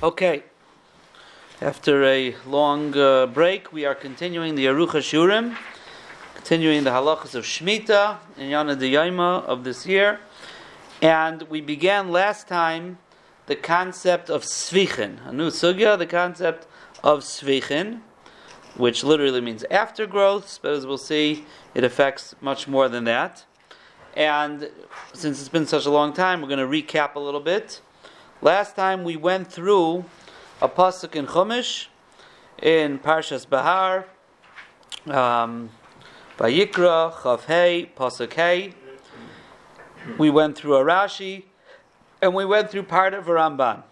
Okay. After a long uh, break, we are continuing the Arucha Shurim, continuing the halachas of Shemitah and Yana Diyayma of this year. And we began last time the concept of Svichin, a new sugya, the concept of Svichin, which literally means aftergrowths, but as we'll see, it affects much more than that. And since it's been such a long time, we're going to recap a little bit. Last time we went through a pasuk in Chumash in Parshas Bahar, um, Vayikra, Chav Hey, pasuk Hey. We went through a Rashi, and we went through part of a Ramban.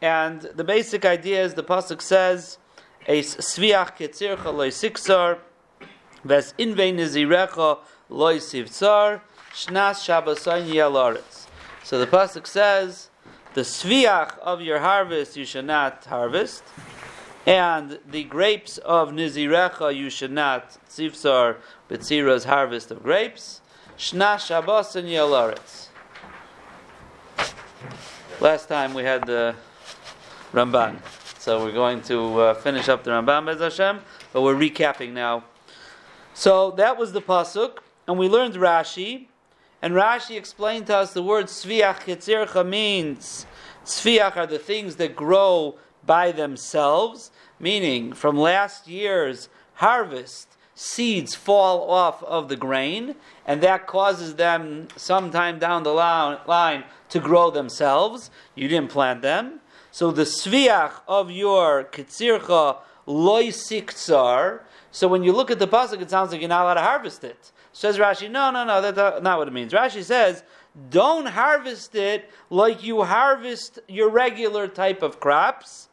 And the basic idea is the pasuk says, "Eis sviach ketzircha loy siksar, ves invein nizirecha loy sivtzar, shnas shabbasayin yelaretz." So the pasuk says the sviach of your harvest you should not harvest, and the grapes of Nizirecha you should not tzivsar betzira's harvest of grapes. Shna Shabbos and Yelaretz. Last time we had the Ramban, so we're going to uh, finish up the Ramban Bez Hashem, but we're recapping now. So that was the pasuk, and we learned Rashi. And Rashi explained to us the word Sviach Ketzircha means Sviach are the things that grow by themselves, meaning from last year's harvest, seeds fall off of the grain, and that causes them sometime down the line to grow themselves. You didn't plant them. So the Sviach of your Ketzircha loy siktsar. So when you look at the pasuk, it sounds like you're not allowed to harvest it. Says Rashi, no, no, no, that's not what it means. Rashi says, don't harvest it like you harvest your regular type of crops.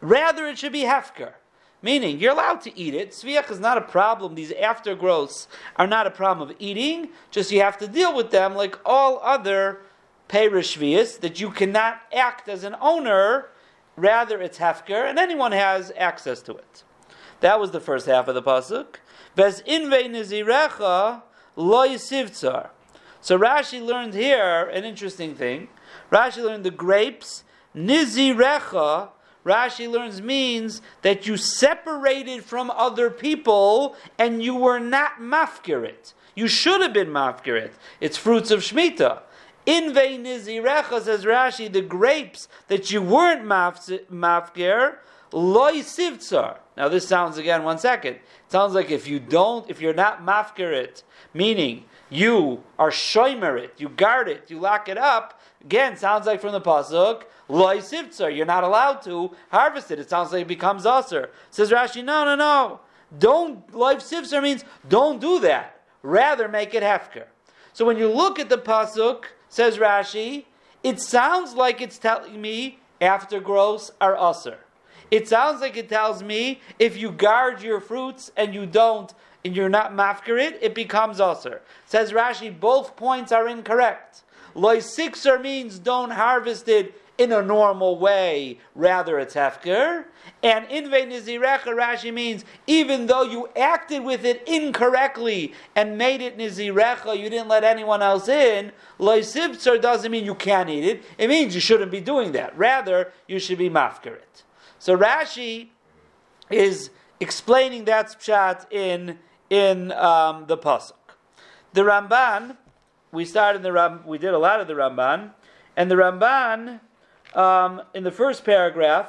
Rather, it should be hefker. Meaning, you're allowed to eat it. Sviach is not a problem. These aftergrowths are not a problem of eating. Just you have to deal with them like all other perishvias, that you cannot act as an owner. Rather, it's hefker, and anyone has access to it. That was the first half of the pasuk. Ves inve nizirecha loy sivtzar. So Rashi learned here an interesting thing. Rashi learned the grapes nizirecha. Rashi learns means that you separated from other people and you were not mafkirit. You should have been mafkirit. It's fruits of shmita. In nizirecha says Rashi, the grapes that you weren't mafkir, loy sivtzar. Now this sounds again one second. It sounds like if you don't, if you're not mafkirit, meaning you are shomer it, you guard it, you lock it up. Again, sounds like from the pasuk, loy sivtzar. You're not allowed to harvest it. It sounds like it becomes usher. Says Rashi, no, no, no. Don't loy sivtzar means don't do that. Rather make it hefker. So when you look at the pasuk, says Rashi, it sounds like it's telling me after aftergrowths are usher. It sounds like it tells me if you guard your fruits and you don't, and you're not mafkarit, it becomes usr. Says Rashi, both points are incorrect. Loisikser means don't harvest it in a normal way, rather it's hefker. And inve nizirecha, Rashi means even though you acted with it incorrectly and made it nizirecha, you didn't let anyone else in, loy sibser doesn't mean you can't eat it. It means you shouldn't be doing that. Rather, you should be mafkarit. So Rashi is explaining that pshat in in um, the pasuk. The Ramban, we started the Ram, we did a lot of the Ramban, and the Ramban um, in the first paragraph.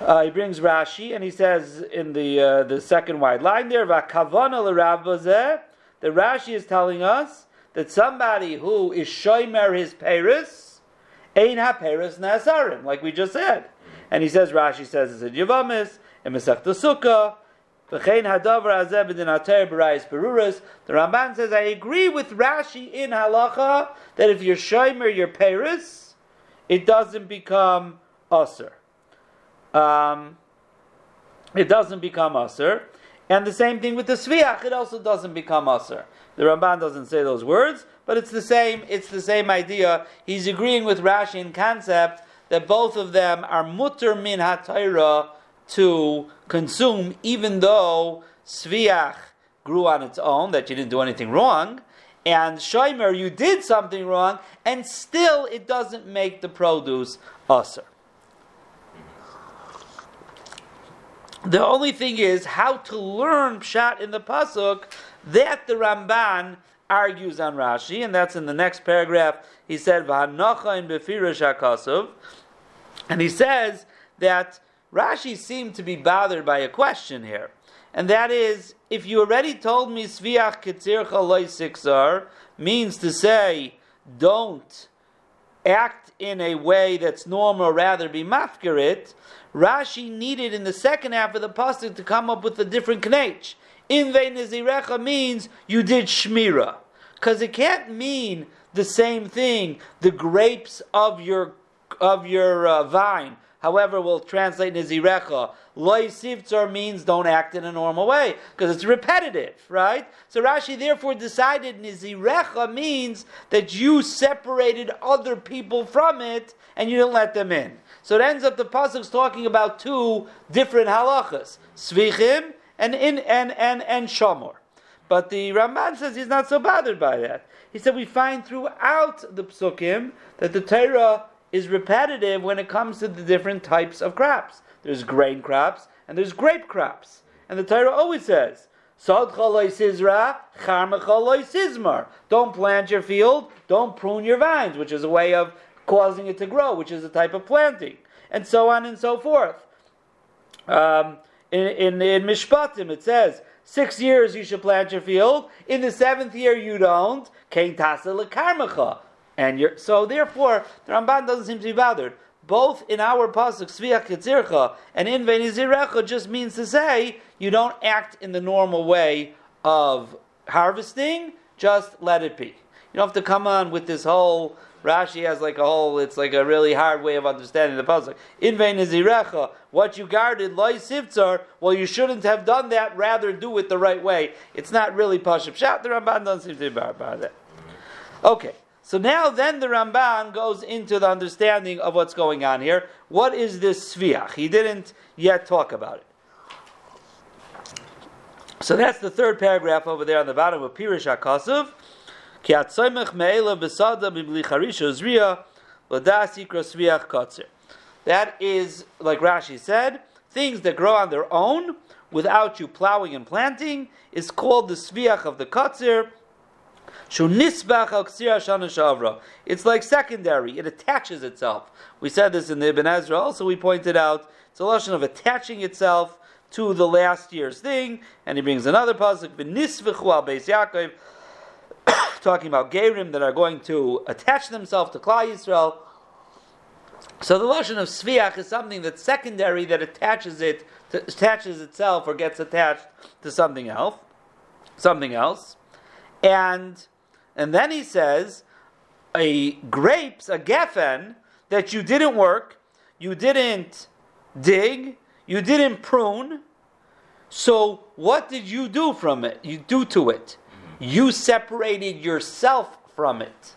Uh, he brings Rashi and he says in the uh, the second wide line there, The Rashi is telling us that somebody who is shomer his peris, ein ha peris nasarim, like we just said. And he says, Rashi says it's a Yavamis, in Masech Sukkah, the Ramban says, I agree with Rashi in halacha that if you're shomer your Paris, it doesn't become usr. Um, it doesn't become usr. And the same thing with the sviach, it also doesn't become usr. The Ramban doesn't say those words, but it's the same. It's the same idea. He's agreeing with Rashi in concept that both of them are mutter min hatayra to consume, even though Sviach grew on its own, that you didn't do anything wrong, and Shomer, you did something wrong, and still it doesn't make the produce usser. The only thing is how to learn Pshat in the Pasuk that the Ramban argues on Rashi, and that's in the next paragraph. He said, in befirish and he says that Rashi seemed to be bothered by a question here, and that is, if you already told me sviach ketzircha loy means to say, don't act in a way that's normal, rather be mafkarit. Rashi needed in the second half of the pasuk to come up with a different knech. In nizirecha means you did shmira, because it can't mean the same thing. The grapes of your of your uh, vine However, we'll translate Nizirecha. Loi means don't act in a normal way because it's repetitive, right? So Rashi therefore decided Nizirecha means that you separated other people from it and you didn't let them in. So it ends up the pasuk's talking about two different halachas: Svichim and in and and and Shamor. But the Ramban says he's not so bothered by that. He said we find throughout the psukim that the Torah is repetitive when it comes to the different types of crops. There's grain crops and there's grape crops. And the Torah always says, Don't plant your field, don't prune your vines, which is a way of causing it to grow, which is a type of planting, and so on and so forth. Um, in, in, in Mishpatim, it says, Six years you should plant your field. In the seventh year you don't. Kain tasa and you're, so therefore, the Ramban doesn't seem to be bothered. Both in our pasuk Sviach Ketzircha and in Venizirecha just means to say you don't act in the normal way of harvesting. Just let it be. You don't have to come on with this whole. Rashi has like a whole. It's like a really hard way of understanding the pasuk. In Venizirecha, what you guarded loy sivtzar. Well, you shouldn't have done that. Rather, do it the right way. It's not really pashup shat. The Ramban doesn't seem to be bothered by that. Okay. So now then the Ramban goes into the understanding of what's going on here. What is this sviach? He didn't yet talk about it. So that's the third paragraph over there on the bottom of Pirish HaKasuv. Ki. That is, like Rashi said, things that grow on their own without you plowing and planting is called the sviach of the kotzer it's like secondary, it attaches itself. We said this in the Ibn Ezra, also we pointed out it's a lesson of attaching itself to the last year's thing, and he brings another pasuk, Yaakov, talking about Gerim that are going to attach themselves to Klal Yisrael. So the lesson of Sviach is something that's secondary that attaches it, attaches itself or gets attached to something else, something else, and and then he says, a grapes, a geffen, that you didn't work, you didn't dig, you didn't prune. So what did you do from it? You do to it. You separated yourself from it.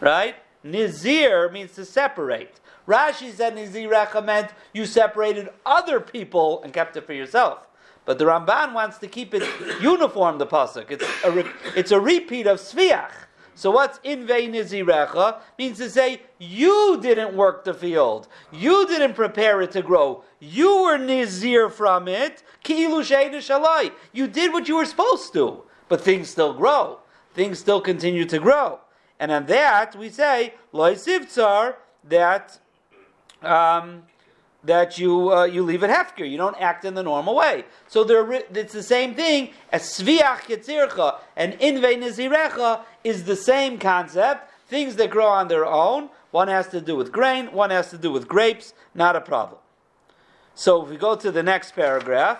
Right? Nizir means to separate. Rashi said Nizir meant you separated other people and kept it for yourself. But the Ramban wants to keep it uniform, the Pasuk. It's a, re- it's a repeat of Sviach. So what's in vain Nizirecha means to say you didn't work the field, you didn't prepare it to grow, you were nizir from it. You did what you were supposed to, but things still grow. Things still continue to grow, and on that we say loy sivtzar that um, that you uh, you leave it hefker. You don't act in the normal way. So it's the same thing as sviach yitzircha and inve nizirecha is the same concept. Things that grow on their own. One has to do with grain. One has to do with grapes. Not a problem. So if we go to the next paragraph,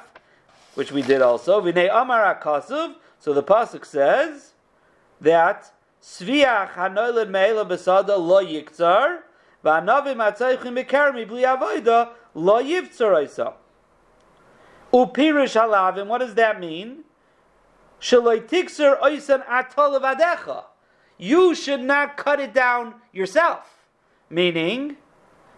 which we did also, v'nei amar akasuv. So the pasuk says that sviach hanoiled meila besada lo yiktzar. V'anavim atzaychim bekarmi bli avoida lo yivtzaroisa. Upirish halavim, what does that mean? Shaloi tikser oisan atol vadecha. You should not cut it down yourself. Meaning,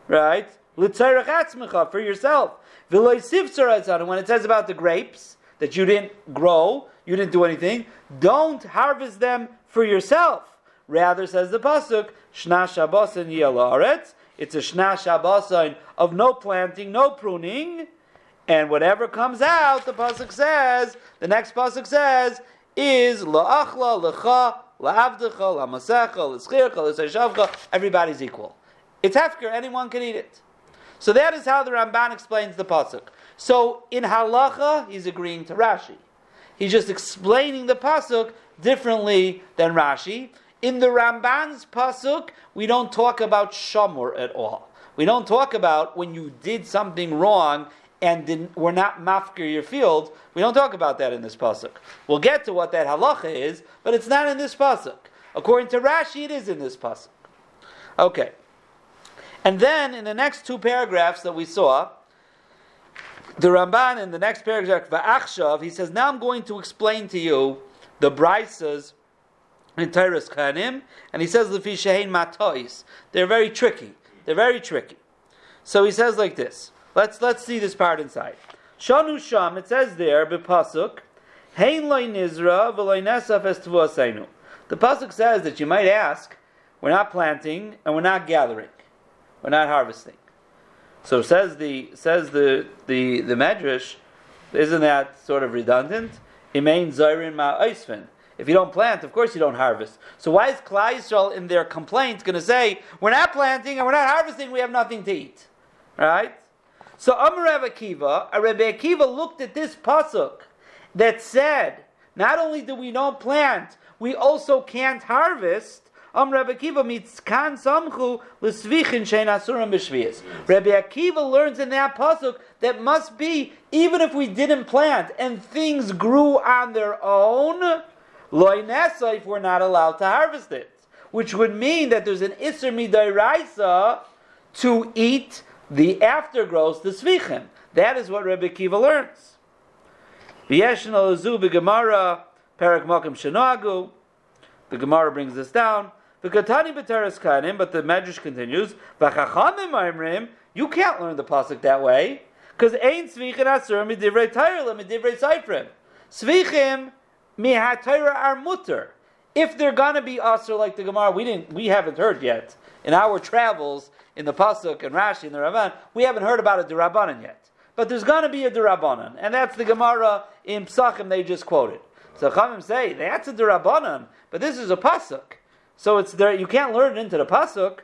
right? L'tzarech atzmecha, for yourself. V'loi sivtzaroisa. And when it says about the grapes, that you didn't grow, you didn't do anything, don't harvest them for yourself. Rather, says the pasuk, Shna Shabbosin Yelaretz. It's a Shna Shabbosin of no planting, no pruning, And whatever comes out, the pasuk says, the next pasuk says, is la'achla, lecha, la'avdecha, la'masecha, l'schircha, l'sayishavcha, everybody's equal. It's hefker, anyone can eat it. So that is how the Ramban explains the pasuk. So in halacha, he's agreeing to Rashi. He's just explaining the pasuk differently than Rashi. In the Ramban's pasuk, we don't talk about shamur at all. We don't talk about when you did something wrong and didn't, were not mafkir your field. We don't talk about that in this pasuk. We'll get to what that halacha is, but it's not in this pasuk. According to Rashi, it is in this pasuk. Okay. And then in the next two paragraphs that we saw, the Ramban in the next paragraph, Va'achshav, he says, now I'm going to explain to you the Brisas in Tyrus Kanim, and he says, Lefi Shehein Matois. They're very tricky. They're very tricky. So he says like this. Let's let's see this part inside. Shanu Sham, it says there, Bipasuk, Hein loy nizra v'loy nesaf es The Pasuk says that you might ask, we're not planting and we're not gathering. We're not harvesting. So says the says the the the Medrash, isn't that sort of redundant? Imain zayrin ma. If you don't plant, of course you don't harvest. So why is Klal Yisrael in their complaints going to say we're not planting and we're not harvesting, we have nothing to eat, right? So Rabbi Akiva, uh, Rabbi Akiva looked at this pasuk that said, not only do we not plant, we also can't harvest. Rabbi Akiva meets kan samchu l'svichin shein asurim b'shvius. Rabbi Akiva learns in that pasuk that must be even if we didn't plant and things grew on their own, loy if we're not allowed to harvest it, which would mean that there's an iser midayraisa to eat the aftergrowth, the svichim. That is what Rabbi Kiva learns. V'yeshin alazu b'gemara perak makim shenagu. The Gemara brings this down. V'katani b'teres kanim, but the Medrash continues. V'chachamim aimrim, you can't learn the pasuk that way, because ain't svichin asur midivrei tayrim midivrei seifrim. Svichim mihatayra are mutter. If they're gonna be asur like the Gemara, we didn't, we haven't heard yet in our travels in the pasuk and Rashi and the Ramban, we haven't heard about a derabanan yet. But there's going to be a derabanan, and that's the Gemara in Psachim they just quoted. So Chamim say that's a derabanan, but this is a pasuk, so it's there. You can't learn it into the pasuk.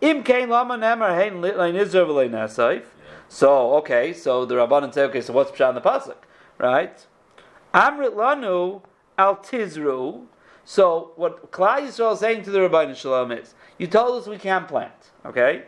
Im kain lama hein So okay, so the Rabbanan say, okay, so what's pshat in the pasuk, right? Amrit lanu al tizru. So what Klal Yisrael is saying to the Rabbanan Shalom is, you told us we can't plant, okay?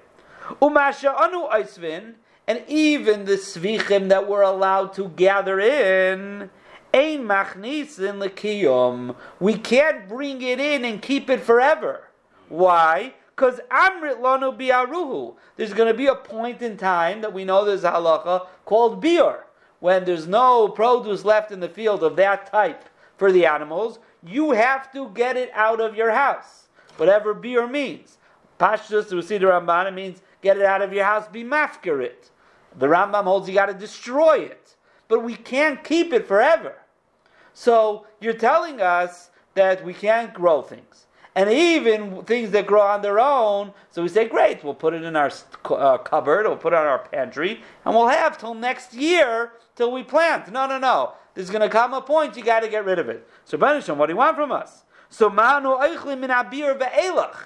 Umasha anu eisvin, and even the svichim that we're allowed to gather in, ein machnisin lekiyum. We can't bring it in and keep it forever. Why? Because amrit lanu biaruhu. There's going to be a point in time that we know there's halacha called biur, when there's no produce left in the field of that type for the animals. You have to get it out of your house, whatever biur means. Pashtus, we see the Ramban, means get it out of your house, be mafkir it. The Rambam holds you got to destroy it. But we can't keep it forever. So you're telling us that we can't grow things. And even things that grow on their own, so we say, great, we'll put it in our uh, cupboard, we'll put it in our pantry, and we'll have till next year till we plant. No, no, no. There's going to come a point you got to get rid of it. So, Benisham, what do you want from us? So, manu eichli min abir ve'elach.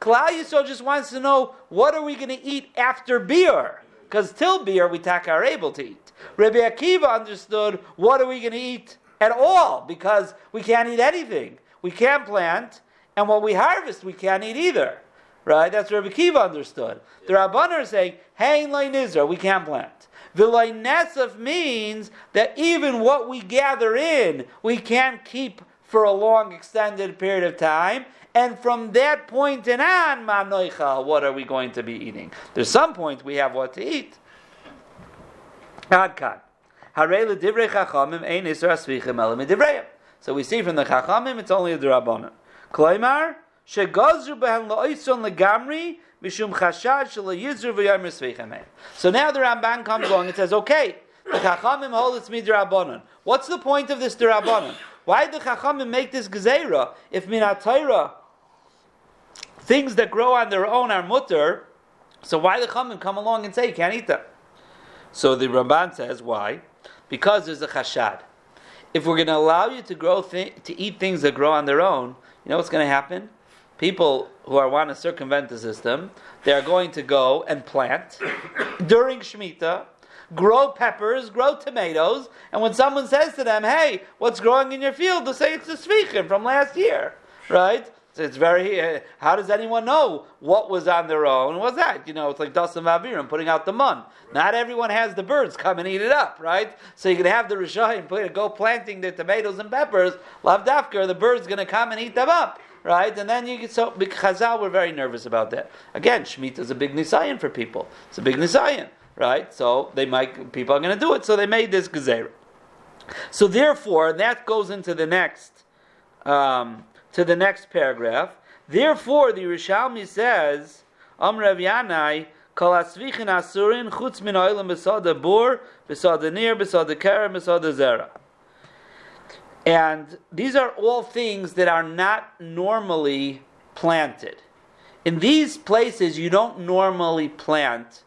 Klal Yisrael just wants to know what are we going to eat after beer? Because till beer we tak are able to eat. Rabbi Akiva understood what are we going to eat at all because we can't eat anything. We can't plant, and what we harvest we can't eat either. Right? That's what Rabbi Akiva understood. The Rabbanan are saying, "Hey, Nizra, we can't plant." Vilay Nesef means that even what we gather in, we can't keep for a long, extended period of time, and from that point and on, manoicha, what are we going to be eating? There's some point we have what to eat. Adkan. So we see from the chachamim, it's only a drabbanan. Kloimar, shegazru lo'ison legamri, mishum chashad yizru So now the Ramban comes along and says, okay, the chachamim hold it's midrabanan. What's the point of this drabanan? Why did the chachamim make this gezerah if minatayra things that grow on their own are mutter, so why the Chachamim come along and say you can't eat them? So the Ramban says, why? Because there's a chashad. If we're going to allow you to grow th- to eat things that grow on their own, you know what's going to happen? People who are want to circumvent the system, they are going to go and plant during Shemitah, grow peppers, grow tomatoes, and when someone says to them, "Hey, what's growing in your field?" they'll say it's the svichim from last year, right? So it's very. Uh, how does anyone know what was on their own? What's that? You know, it's like dust and putting out the mun. Not everyone has the birds come and eat it up, right? So you can have the rishayim go planting the tomatoes and peppers. Lavdafker, the birds going to come and eat them up, right? And then you get so. Chazal were very nervous about that. Again, Shemitah is a big nisayan for people. It's a big nisayan, right? So they might people are going to do it. So they made this gezerah. So therefore, that goes into the next. Um, to the next paragraph. Therefore, the Yerushalmi says, Am Rav Yanai, Kol asvichin asurin chutz min oilim besada bur, besada nir, besada keren, besada zera. And these are all things that are not normally planted. In these places, you don't normally plant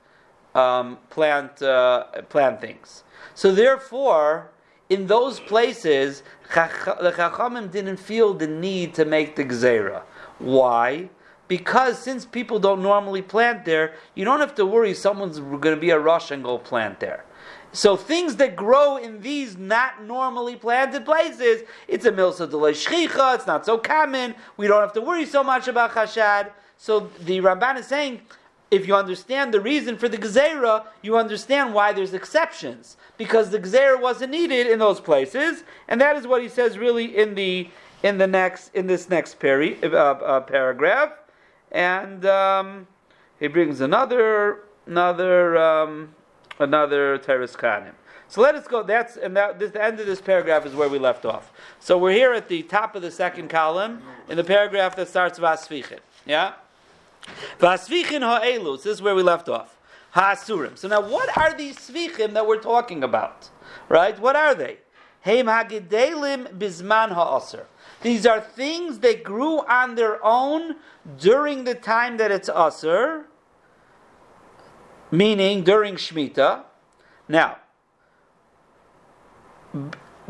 um, plant uh, plant things. So therefore, in those places, the Chachamim didn't feel the need to make the Gzera. Why? Because since people don't normally plant there, you don't have to worry someone's going to be a rush and go plant there. So things that grow in these not normally planted places, it's a milsa de shchicha, it's not so common, we don't have to worry so much about chashad. So the Ramban is saying, if you understand the reason for the Gezerah, you understand why there's exceptions. Because the Gezerah wasn't needed in those places, and that is what he says really in the in the next in this next peri, uh, uh, paragraph. And um, he brings another another um, another Teres Kanim. So let us go. That's and that. This, the end of this paragraph is where we left off. So we're here at the top of the second column in the paragraph that starts Vasfichin. Yeah. Vasvichin ha'elus, this is where we left off. Ha'asurim. So now what are these svichim that we're talking about? Right? What are they? Heim hagedelim bizman ha'aser. These are things that grew on their own during the time that it's aser, meaning during Shemitah. Now,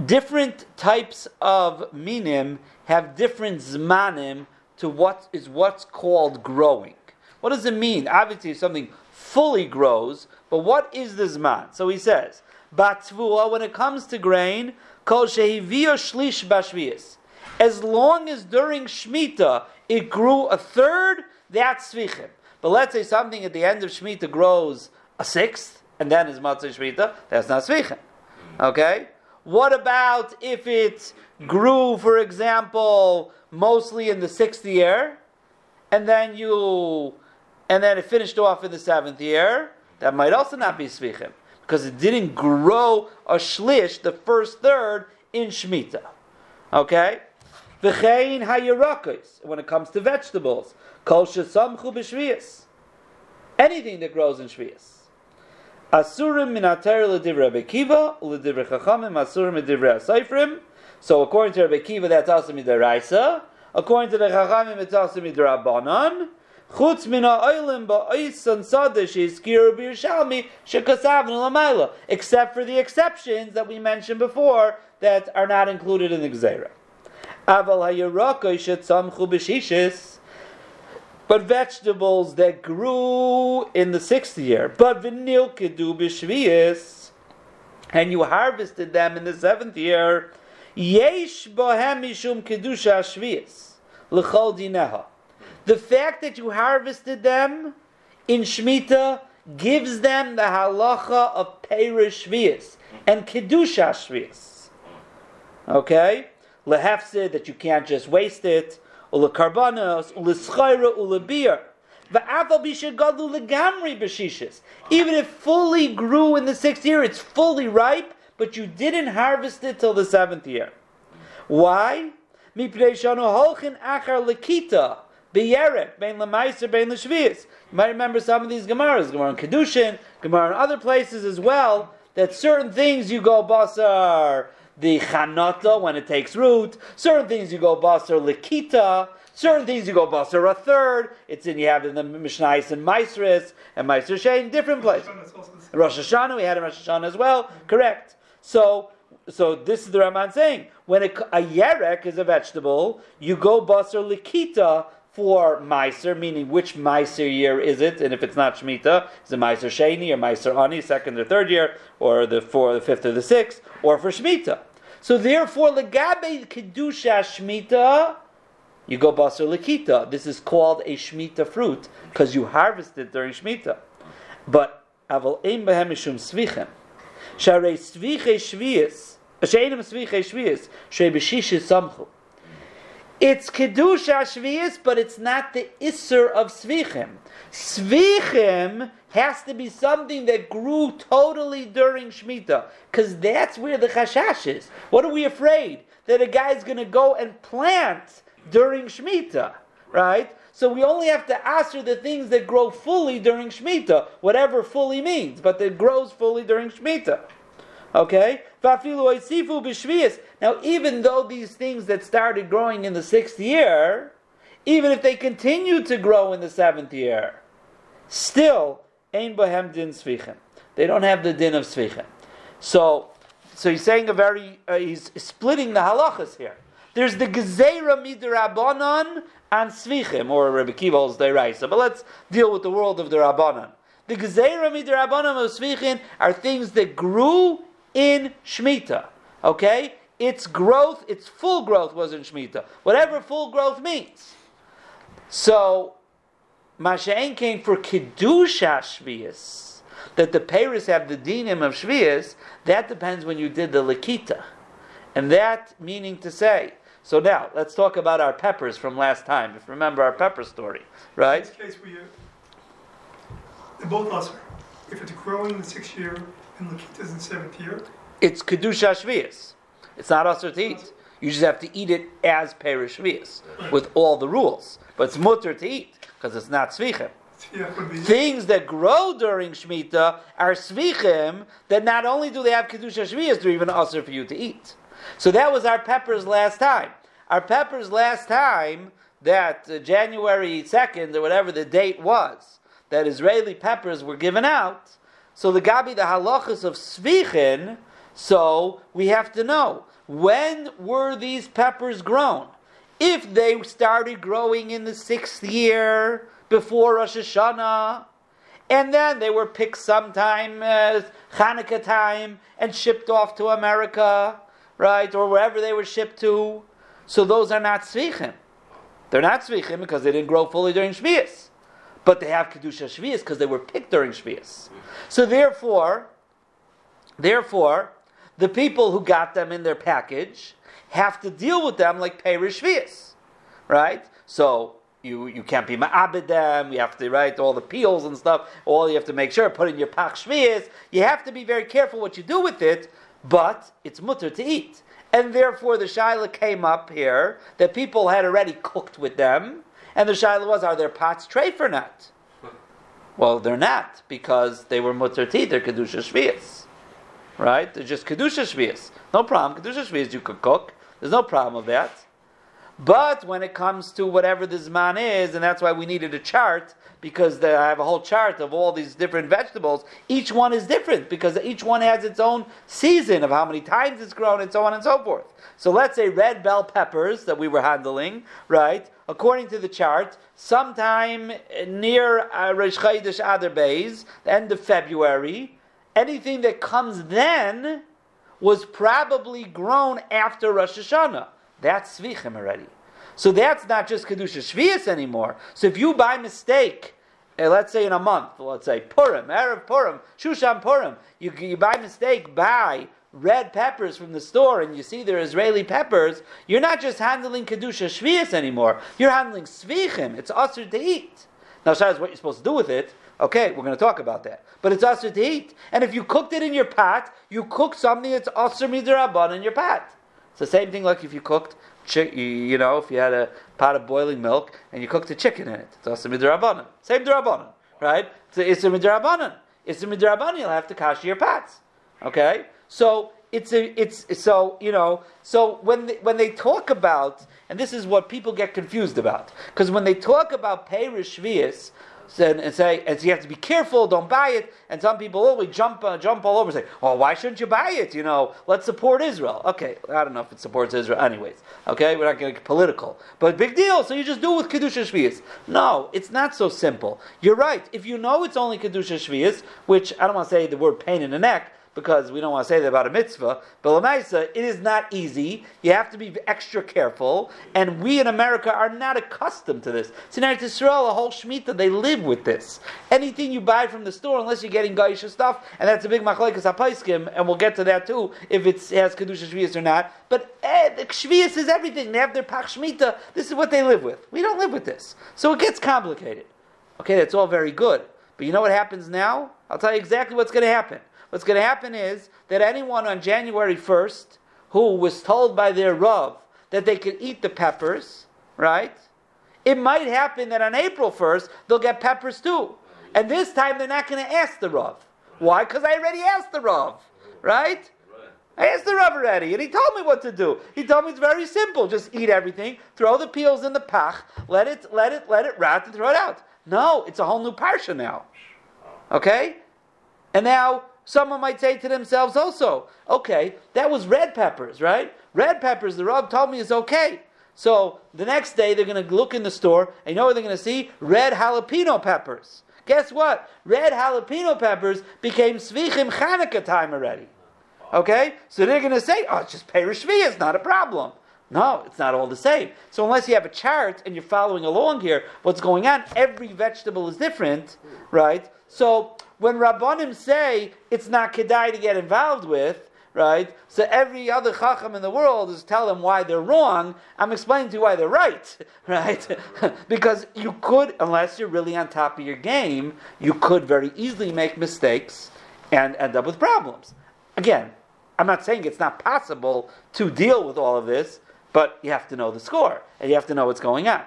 different types of minim have different zmanim to what is what's called growing. What does it mean? Obviously, something fully grows, but what is the zman? So he says, Batvua, when it comes to grain, kol shehivio shlish bashvias. As long as during Shemitah it grew a third, that's svichim. But let's say something at the end of Shemitah grows a sixth, and then is matzah Shemitah, that's not svichim. Okay? What about if it grew, for example, mostly in the sixth year, and then you, and then it finished off in the seventh year? That might also not be svichim because it didn't grow a shlish, the first third, in Shemitah. Okay? V'chein when it comes to vegetables. Kol shesamchu. Anything that grows in shvias. Asurim min ater l'divrei Bekiva, l'divrei Chachamim, asurim l'divrei Asayfrim. So according to Rabbi Kiva, that's also midaraisa. According to the Chachamim, it's also midrabanan. Chutz min ha'olim ba'oisan sadeh she'izkiru b'Yerushalmi she'kasavnu l'mayla. Except for the exceptions that we mentioned before that are not included in the Gzeira. Aval ha'yerakoi she'tzamchu b'shishis. But vegetables that grew in the sixth year, but vinil kedu b'shvius, and you harvested them in the seventh year, yesh bohem mishum kedusha shvius l'chol dineha. The fact that you harvested them in Shemitah gives them the halacha of Perish Shvius and Kedusha Shvius. Okay? Lehefsid, that you can't just waste it ulekarbanos, uleschaira, ulebir. Even if fully grew in the sixth year, it's fully ripe, but you didn't harvest it till the seventh year. Why? You might remember some of these Gemaras, Gemara in Kedushin, Gemara in other places as well, that certain things you go basar, the chanata when it takes root. Certain things you go basar likita. Certain things you go basar a third. It's in you have in the Mishnais and Maisris and Meiser Shein, different places. Rosh Hashanah, we had in Rosh Hashanah as well. Correct. So, so this is the Ramban saying when a, a yerek is a vegetable, you go basar likita for Meiser, meaning which Meiser year is it, and if it's not Shemitah, is it Meiser Sheni or Meiser Ani, second or third year, or the fourth, the fifth or the sixth, or for Shemitah. So therefore, legabe kedusha Shemitah, you go basar likita. This is called a Shemitah fruit because you harvest it during Shemitah. But aval ein behem mishum svichem. Sharei sviche shvius, she'enim sviche shvius, shei b'shish samchu. It's kedusha shvius, but it's not the isser of svichim. Svichim has to be something that grew totally during Shemitah, because that's where the chashash is. What are we afraid? That a guy's going to go and plant during Shemitah, right? So we only have to answer the things that grow fully during Shemitah, whatever fully means, but that grows fully during Shemitah. Okay? Now, even though these things that started growing in the sixth year, even if they continue to grow in the seventh year, still, ein bohem din svichem. They don't have the din of svichem. So, so he's saying a very, uh, he's splitting the halachas here. There's the gezerah midrabanan and svichim, or Rebbe Kiva holds deraisa. But let's deal with the world of the rabbanan. The gezerah midrabanan of svichin are things that grew in shmita. Okay, its growth, its full growth was in shmita. Whatever full growth means. So, Masha'en came for Kiddusha Shvias, that the Paris have the dinim of Shvias, that depends when you did the Lakita. And that meaning to say, so now, let's talk about our peppers from last time. If remember our pepper story, right? In this case, we, uh, both usher. If it's growing in the sixth year and Lakita's in seventh year, It's Kedusha Shvias. It's not usher to eat. You just have to eat it as Perish Shvias, with all the rules. But it's mutter to eat, because it's not Svichim. Things that grow during Shemitah are Svichim, that not only do they have Kedusha Shvias, they're even usher for you to eat. So that was our peppers last time. Our peppers last time, that uh, January 2nd, or whatever the date was, that Israeli peppers were given out. So the Gabi, the halachas of Svichin, so we have to know, when were these peppers grown? If they started growing in the sixth year before Rosh Hashanah, and then they were picked sometime uh, Hanukkah time and shipped off to America, right, or wherever they were shipped to. So those are not tzvichim. They're not tzvichim because they didn't grow fully during Shvias. But they have kedusha shvius because they were picked during shvius. So therefore, therefore, the people who got them in their package have to deal with them like Perish Shvias, right? So you, you can't be ma'abed them, you have to write all the peels and stuff, all you have to make sure, put in your pach shvius. You have to be very careful what you do with it, but it's mutter to eat. And therefore the shaila came up here that people had already cooked with them, and the shaila was, are their pots treif or not? Well, they're not, because they were mutter to they're kedusha shvias. Right? They're just kedusha shvias. No problem, kedusha shvias you could cook. There's no problem with that. But when it comes to whatever the Zman is, and that's why we needed a chart, because the, I have a whole chart of all these different vegetables, each one is different, because each one has its own season of how many times it's grown, and so on and so forth. So let's say red bell peppers that we were handling, right? According to the chart, sometime near uh, Rosh Chodesh Adar Beis, the end of February, anything that comes then was probably grown after Rosh Hashanah. That's Svichim already. So that's not just Kedusha Shvias anymore. So if you by mistake, uh, let's say in a month, let's say Purim, Erev Purim, Shushan Purim, you, you by mistake buy red peppers from the store and you see they're Israeli peppers, you're not just handling Kedusha Shvias anymore. You're handling Svichim. It's usher to eat. Now, Shaz, what you're supposed to do with it, okay, we're going to talk about that. But it's usher to eat. And if you cooked it in your pot, you cook something that's usher midrabban in your pot. It's the same thing like if you cooked, you, know, if you had a pot of boiling milk and you cooked a chicken in it. It's also midrabanan. Same drabanan, right? It's a midrabanan. It's a midrabanan. You'll have to kashi your pots. Okay? So it's a it's so you know so when they, when they talk about and this is what people get confused about because when they talk about Perish Shvius, and, and say, and so you have to be careful, don't buy it. And some people always jump uh, jump all over, and say, "Oh, why shouldn't you buy it? You know, let's support Israel." Okay, I don't know if it supports Israel, anyways. Okay, we're not going to get political, but big deal. So you just do it with kedusha shvius. No, it's not so simple. You're right. If you know it's only kedusha shvius, which I don't want to say the word pain in the neck, because we don't want to say that about a mitzvah. But Lamaisa, it is not easy. You have to be extra careful. And we in America are not accustomed to this. It's in Eretz Yisrael, a whole Shemitah, they live with this. Anything you buy from the store, unless you're getting Gaisha stuff, and that's a big machlekes hapaiskim, and we'll get to that too, if it has Kedusha Shvias or not. But eh, the Shvias is everything. They have their Pach Shemitah. This is what they live with. We don't live with this. So it gets complicated. Okay, that's all very good. But you know what happens now? I'll tell you exactly what's going to happen. What's going to happen is that anyone on January 1st who was told by their Rav that they could eat the peppers, right? It might happen that on April 1st they'll get peppers too. And this time they're not going to ask the Rav. Why? Because I already asked the Rav, right? I asked the Rav already, and he told me what to do. He told me it's very simple: just eat everything, throw the peels in the pach, let it, let it, let it rot, and throw it out. No, it's a whole new parsha now. Okay, and now Someone might say to themselves also, okay, that was red peppers, right? Red peppers, the Rav told me is okay. So the next day they're going to look in the store, and you know what they're going to see? Red jalapeno peppers. Guess what? Red jalapeno peppers became Svichim Chanukah time already. Okay? So they're going to say, oh, it's just Perishvi, it's not a problem. No, it's not all the same. So unless you have a chart and you're following along here, what's going on, every vegetable is different, right? So when Rabbanim say it's not kedai to get involved with, right? So every other chacham in the world is tell them why they're wrong. I'm explaining to you why they're right, right? because you could, unless you're really on top of your game, you could very easily make mistakes and end up with problems. Again, I'm not saying it's not possible to deal with all of this, but you have to know the score and you have to know what's going on.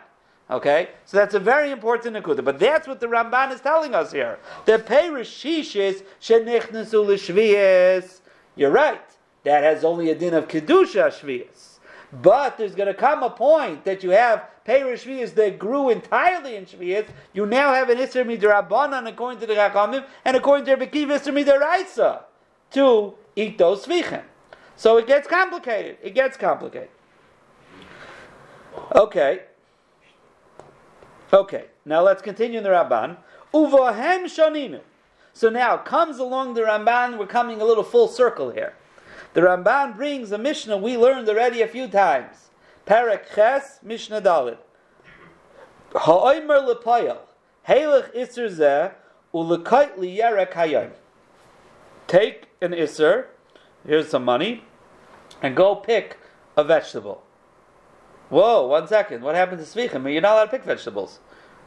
Okay, so that's a very important nakuda. But that's what the Ramban is telling us here. The perishishis shenichnasu l'shviyas. You're right. That has only a din of kedusha shviyas. But there's going to come a point that you have perish shviyas that grew entirely in shviyas. You now have an isser midrabanan according to the Chachamim and according to Rebbe Kiva isser midaraisa to eat those shvichim. So it gets complicated. It gets complicated. Okay. Okay, now let's continue in the Ramban. Uvahem shaninu. So now comes along the Ramban. We're coming a little full circle here. The Ramban brings a Mishnah we learned already a few times. Perek Ches Mishnah Dalit. Ha'omer lepayel Halech iser zeh ulekait liyerek hayom. Take an iser. Here's some money, and go pick a vegetable. Whoa, one second. What happened to Svichim? You're not allowed to pick vegetables.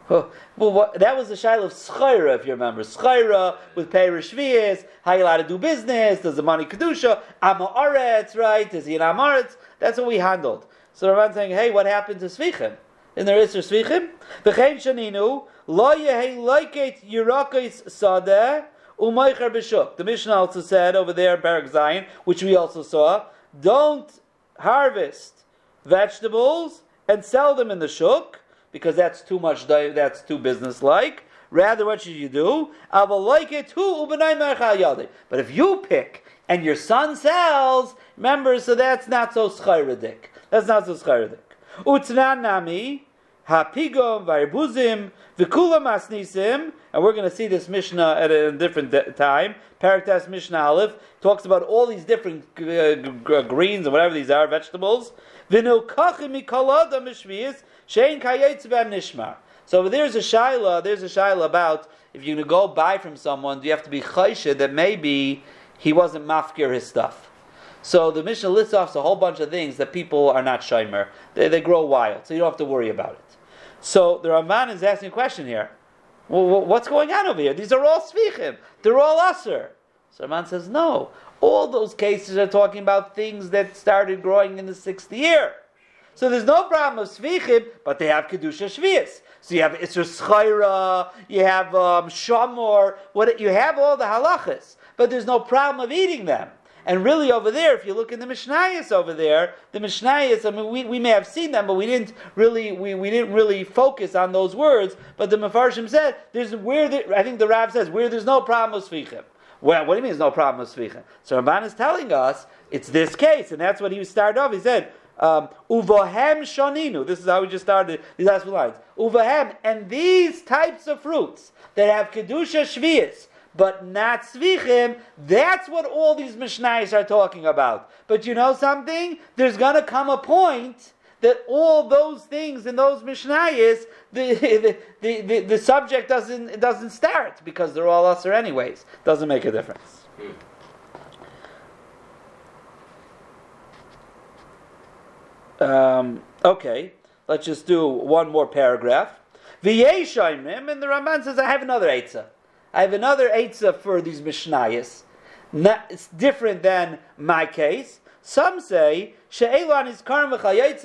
well, what, that was the shail of Schaira, if you remember. Schaira with Perish Vias, how you allowed to do business, does the money Kedusha, Amma Aretz, right? Is he an Amaretz? That's what we handled. So Rabban saying, hey, what happened to Svichim? In there is Svichim? V'chein Shaninu, lo yehei loiket yirakis sadeh, umaycher. The Mishnah also said over there, Barak Zion, which we also saw, don't harvest vegetables and sell them in the shuk because that's too much. That's too business-like. Rather, what should you do? I will like it too. But if you pick and your son sells, remember, so that's not so schayradik. That's not so schayradik. Utnan nami hapigom v'arbuzim v'kula masnisim, and we're going to see this Mishnah at a different de- time. Paraktas Mishnah Aleph talks about all these different uh, greens and whatever these are, vegetables. V'nilkachim mikalada mishvias shein kayetz nishmar. So there's a shaila. There's a shaila about if you're going to go buy from someone, do you have to be chayshed that maybe he wasn't mafkir his stuff. So the Mishnah lists off a whole bunch of things that people are not shimer. They, they grow wild, so you don't have to worry about it. So the Ramban is asking a question here. Well, what's going on over here? These are all svichim. They're all usr. So Ramban says, no. All those cases are talking about things that started growing in the sixth year. So there's no problem of svichim, but they have kedusha shvius. So you have isra schayra, you have um, shamor, what you have all the halachas, but there's no problem of eating them. And really over there, if you look in the Mishnayos over there, the Mishnayos, I mean, we, we may have seen them, but we didn't really we, we didn't really focus on those words. But the Mefarshim said there's where the, I think the Rav says where there's no problem with Svichim. Well, what do you mean there's no problem with Svichim? So Ramban is telling us it's this case, and that's what he started off. He said. Um, uvahem shoninu. This is how we just started these last few lines. Uvahem, and these types of fruits that have kedusha shvius, but not svichim, that's what all these mishnayos are talking about. But you know something? There's going to come a point that all those things in those mishnayos, the, the, the, the, the subject doesn't, doesn't start because they're all usher anyways. Doesn't make a difference. Um, okay, let's just do one more paragraph. V'yeshaimim, and the Ramban says, I have another Eitzah. I have another Eitzah for these Mishnayos. it's different than my case. Some say, She'elan is karm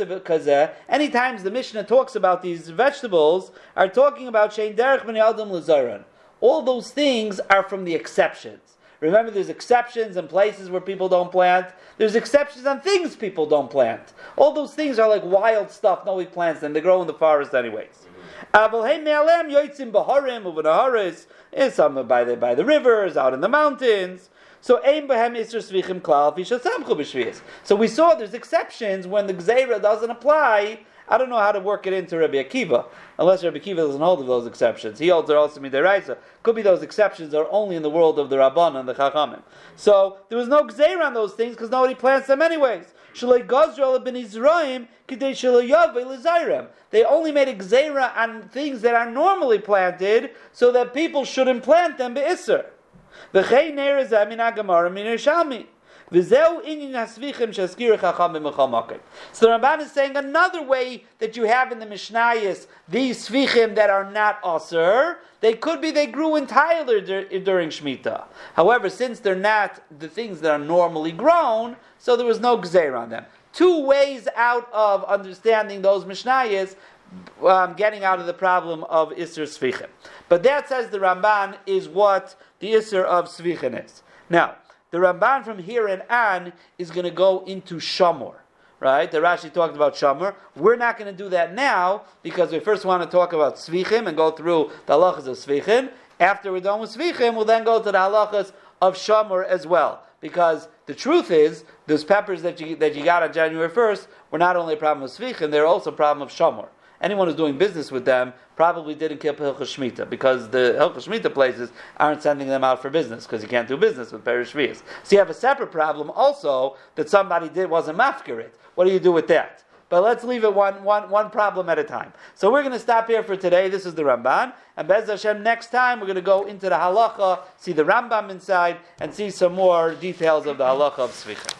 because any times the Mishnah talks about these vegetables, are talking about Shein derech ben adam All those things are from the exceptions. Remember, there's exceptions in places where people don't plant. There's exceptions on things people don't plant. All those things are like wild stuff. Nobody plants them. They grow in the forest anyways. Is some by the by the rivers, out in the mountains. So So we saw there's exceptions when the gzeira doesn't apply I don't know how to work it into Rabbi Akiva, unless Rabbi Akiva doesn't hold of those exceptions. He holds also midiraisa. Could be those exceptions are only in the world of the Rabban and the Chachamim. So there was no gzeir on those things because nobody plants them anyways. They only made a on things that are normally planted so that people shouldn't plant them be'isr. So the Ramban is saying another way that you have in the Mishnayos these svichim that are not aser, they could be they grew entirely during Shemitah. However, since they're not the things that are normally grown, so there was no gzeir on them. Two ways out of understanding those Mishnayos um, getting out of the problem of Isser Svichim. But that says the Ramban is what the Isser of Svichim is. Now, the Ramban from here and on is going to go into Shamor. Right? The Rashi talked about Shamor. We're not going to do that now because we first want to talk about Svichim and go through the halachas of Svichim. After we're done with Svichim, we'll then go to the halachas of Shamor as well. Because the truth is, those peppers that you, that you got on January 1st were not only a problem of Svichim, they're also a problem of Shamor anyone who's doing business with them probably didn't keep Hilchas Shmita because the Hilchas Shmita places aren't sending them out for business because you can't do business with Perish So you have a separate problem also that somebody did wasn't mafkirit. What do you do with that? But let's leave it one, one, one problem at a time. So we're going to stop here for today. This is the Ramban. And Bez Hashem, next time we're going to go into the halacha, see the Rambam inside, and see some more details of the halacha of Svicha.